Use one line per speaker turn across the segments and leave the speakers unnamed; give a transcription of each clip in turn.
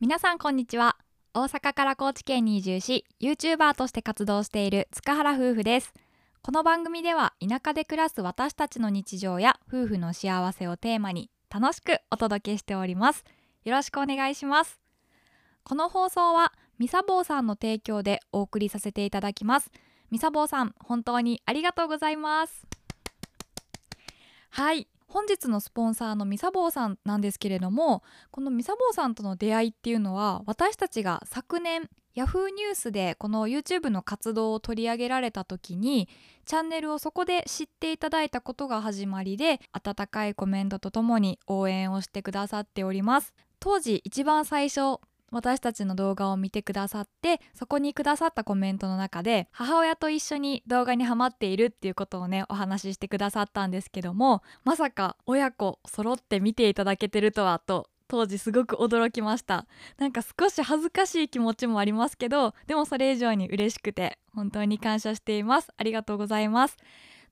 皆さんこんにちは。大阪から高知県に移住し YouTuber として活動している塚原夫婦です。この番組では田舎で暮らす私たちの日常や夫婦の幸せをテーマに楽しくお届けしております。よろしくお願いします。この放送はみさぼうさんの提供でお送りさせていただきます。みさぼうさん本当にありがとうございます。はい。本日のスポンサーのみさぼうさんなんですけれどもこのみさぼうさんとの出会いっていうのは私たちが昨年ヤフーニュースでこの YouTube の活動を取り上げられた時にチャンネルをそこで知っていただいたことが始まりで温かいコメントとともに応援をしてくださっております。当時一番最初私たちの動画を見てくださってそこにくださったコメントの中で母親と一緒に動画にハマっているっていうことをねお話ししてくださったんですけどもまさか親子揃って見ていただけてるとはと当時すごく驚きました。なんか少し恥ずかしい気持ちもありますけどでもそれ以上に嬉しくて本当に感謝しています。ありがとうございます。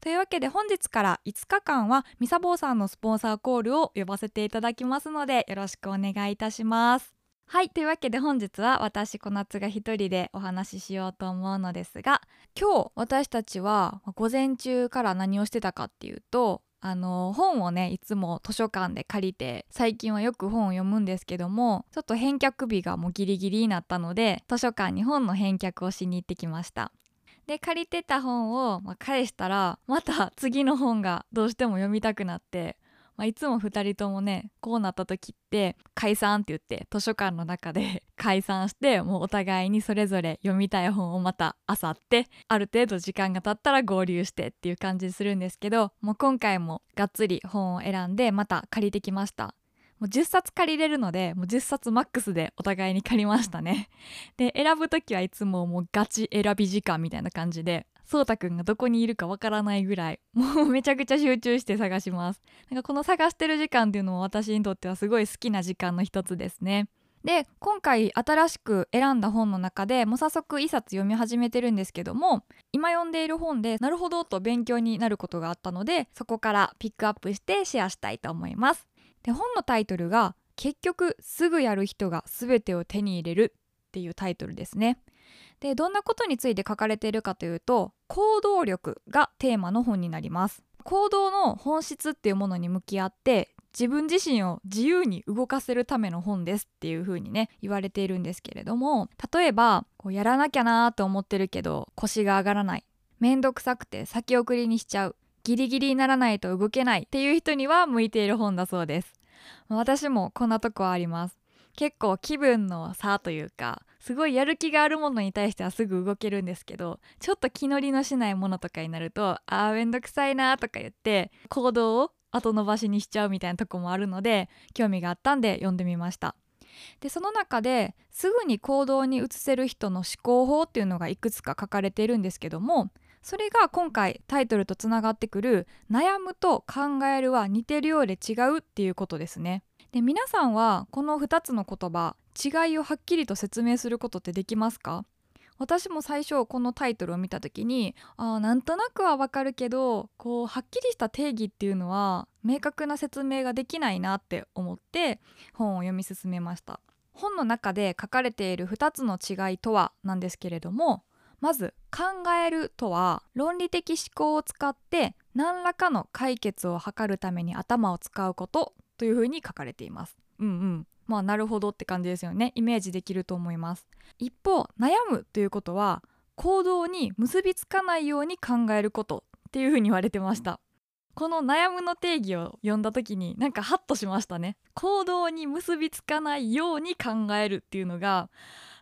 というわけで本日から5日間はみさぼうさんのスポンサーコールを呼ばせていただきますのでよろしくお願いいたします。はいというわけで本日は私小夏が一人でお話ししようと思うのですが今日私たちは午前中から何をしてたかっていうとあの本をねいつも図書館で借りて最近はよく本を読むんですけどもちょっと返却日がもうギリギリになったので図書館に本の返却をしに行ってきました。で借りてた本を、返したらまた次の本がどうしても読みたくなってまあ、いつも2人ともねこうなった時って解散って言って図書館の中で 解散してもうお互いにそれぞれ読みたい本をまた漁ってある程度時間が経ったら合流してっていう感じするんですけどもう今回もがっつり本を選んでまた借りてきました。もう10冊借りれるのでもう10冊マックスでお互いに借りましたね。で選ぶ時はいつももうガチ選び時間みたいな感じでそうたくんがどこにいるかわからないぐらい もうめちゃくちゃ集中して探します。なんかこの探してる時間っていうのも私にとってはすごい好きな時間の一つですね。で今回新しく選んだ本の中でもう早速1冊読み始めてるんですけども今読んでいる本でなるほどと勉強になることがあったのでそこからピックアップしてシェアしたいと思います。で本のタイトルが結局すぐやる人が全てを手に入れるっていうタイトルですね。でどんなことについて書かれているかというと行動力がテーマの本になります。行動の本質っていうものに向き合って自分自身を自由に動かせるための本ですっていう風にね言われているんですけれども例えばこうやらなきゃなーと思ってるけど腰が上がらない。めんどくさくて先送りにしちゃう。ギリギリにならないと動けないっていう人には向いている本だそうです。私もこんなとこあります。結構気分の差というかすごいやる気があるものに対してはすぐ動けるんですけどちょっと気乗りのしないものとかになるとあーめんどくさいなとか言って行動を後延ばしにしちゃうみたいなとこもあるので興味があったんで読んでみましたでその中ですぐに行動に移せる人の思考法っていうのがいくつか書かれているんですけどもそれが今回タイトルとつながってくる「悩むと考えるは似てるようで違う」っていうことですね。で皆さんはこの2つの言葉違いをはっきりと説明することってできますか？私も最初このタイトルを見た時にあなんとなくはわかるけどこうはっきりした定義っていうのは明確な説明ができないなって思って本を読み進めました。本の中で書かれている2つの違いとはなんですけれどもまず考えるとは論理的思考を使って何らかの解決を図るために頭を使うこと。というふうに書かれています。うんうん。まあなるほどって感じですよね。イメージできると思います。一方悩むということは行動に結びつかないように考えることっていうふうに言われてました。この悩むの定義を読んだ時になんかハッとしましたね。行動に結びつかないように考えるっていうのが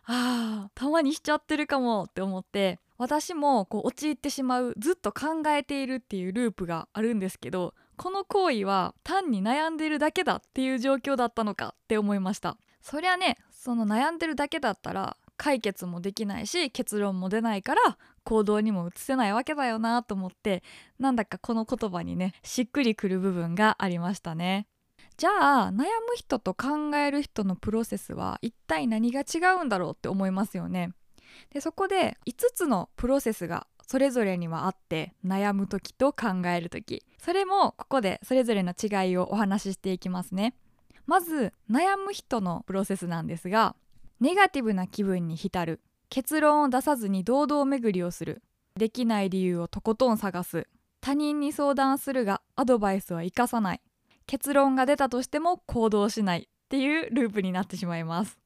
あーたまにしちゃってるかもって思って私もこう陥ってしまうずっと考えているっていうループがあるんですけどこの行為は単に悩んでるだけだっていう状況だったのかって思いました。そりゃねその悩んでるだけだったら解決もできないし結論も出ないから行動にも移せないわけだよなと思ってなんだかこの言葉にねしっくりくる部分がありましたね。じゃあ悩む人と考える人のプロセスは一体何が違うんだろうって思いますよね。でそこで5つのプロセスがそれぞれにはあって悩む時と考える時。それもここでそれぞれの違いをお話ししていきますね。まず悩む人のプロセスなんですがネガティブな気分に浸る。結論を出さずに堂々巡りをする。できない理由をとことん探す。他人に相談するがアドバイスは生かさない。結論が出たとしても行動しないっていうループになってしまいます。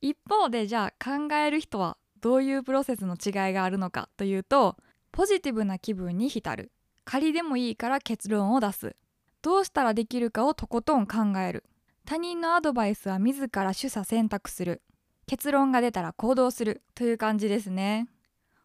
一方でじゃあ考える人はどういうプロセスの違いがあるのかというとポジティブな気分に浸る。仮でもいいから結論を出す。どうしたらできるかをとことん考える。他人のアドバイスは自ら取捨選択する。結論が出たら行動する。という感じですね。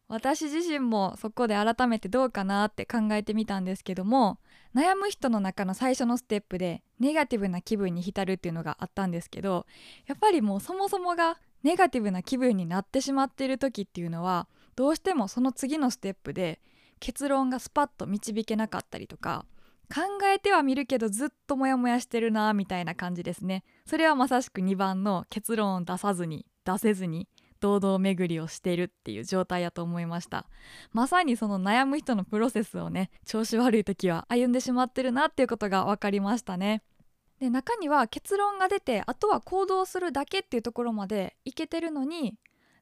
私自身もそこで改めてどうかなって考えてみたんですけども悩む人の中の最初のステップでネガティブな気分に浸るっていうのがあったんですけどやっぱりもうそもそもがネガティブな気分になってしまっている時っていうのはどうしてもその次のステップで結論がスパッと導けなかったりとか考えてはみるけどずっとモヤモヤしてるなみたいな感じですね。それはまさしく2番の結論を出さずに出せずに堂々巡りをしているっていう状態やと思いました。まさにその悩む人のプロセスをね調子悪い時は歩んでしまってるなっていうことが分かりましたね。で中には結論が出てあとは行動するだけっていうところまでいけてるのに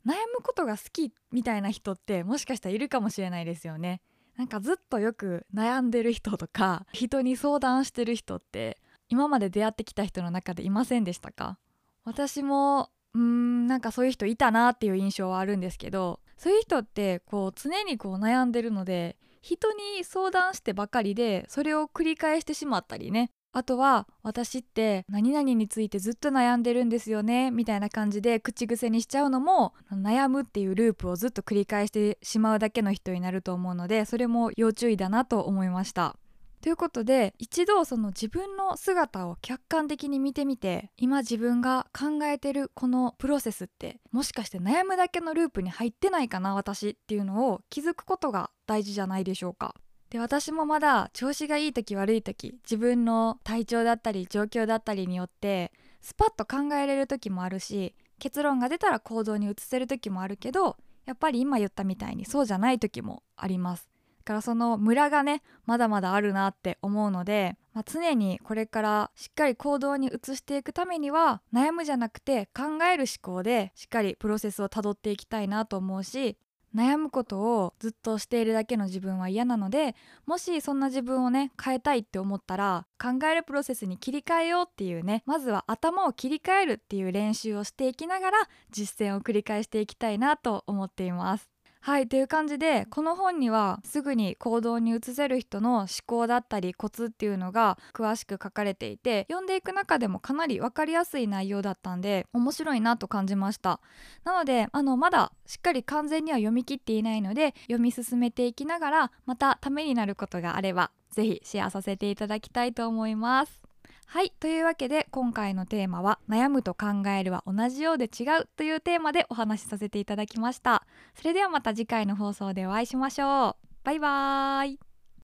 悩むことが好きみたいな人ってもしかしたらいるかもしれないですよね。なんかずっとよく悩んでる人とか人に相談してる人って今まで出会ってきた人の中でいませんでしたか？私もうーんなんかそういう人いたなっていう印象はあるんですけどそういう人ってこう常にこう悩んでるので人に相談してばかりでそれを繰り返してしまったりね。あとは私って何々についてずっと悩んでるんですよねみたいな感じで口癖にしちゃうのも悩むっていうループをずっと繰り返してしまうだけの人になると思うのでそれも要注意だなと思いました。ということで一度その自分の姿を客観的に見てみて今自分が考えてるこのプロセスってもしかして悩むだけのループに入ってないかな私っていうのを気づくことが大事じゃないでしょうか。で私もまだ調子がいい時悪い時自分の体調だったり状況だったりによってスパッと考えれる時もあるし結論が出たら行動に移せる時もあるけどやっぱり今言ったみたいにそうじゃない時もあります。だからそのムラがねまだまだあるなって思うので、まあ、常にこれからしっかり行動に移していくためには悩むじゃなくて考える思考でしっかりプロセスをたどっていきたいなと思うし悩むことをずっとしているだけの自分は嫌なのでもしそんな自分をね変えたいって思ったら考えるプロセスに切り替えようっていうねまずは頭を切り替えるっていう練習をしていきながら実践を繰り返していきたいなと思っています。はいという感じでこの本にはすぐに行動に移せる人の思考だったりコツっていうのが詳しく書かれていて読んでいく中でもかなり分かりやすい内容だったんで面白いなと感じました。なのであのまだしっかり完全には読み切っていないので読み進めていきながらまたためになることがあれば是非シェアさせていただきたいと思います。はいというわけで今回のテーマは「悩むと考えるは同じようで違う」というテーマでお話しさせていただきました。それではまた次回の放送でお会いしましょう。バイバーイ。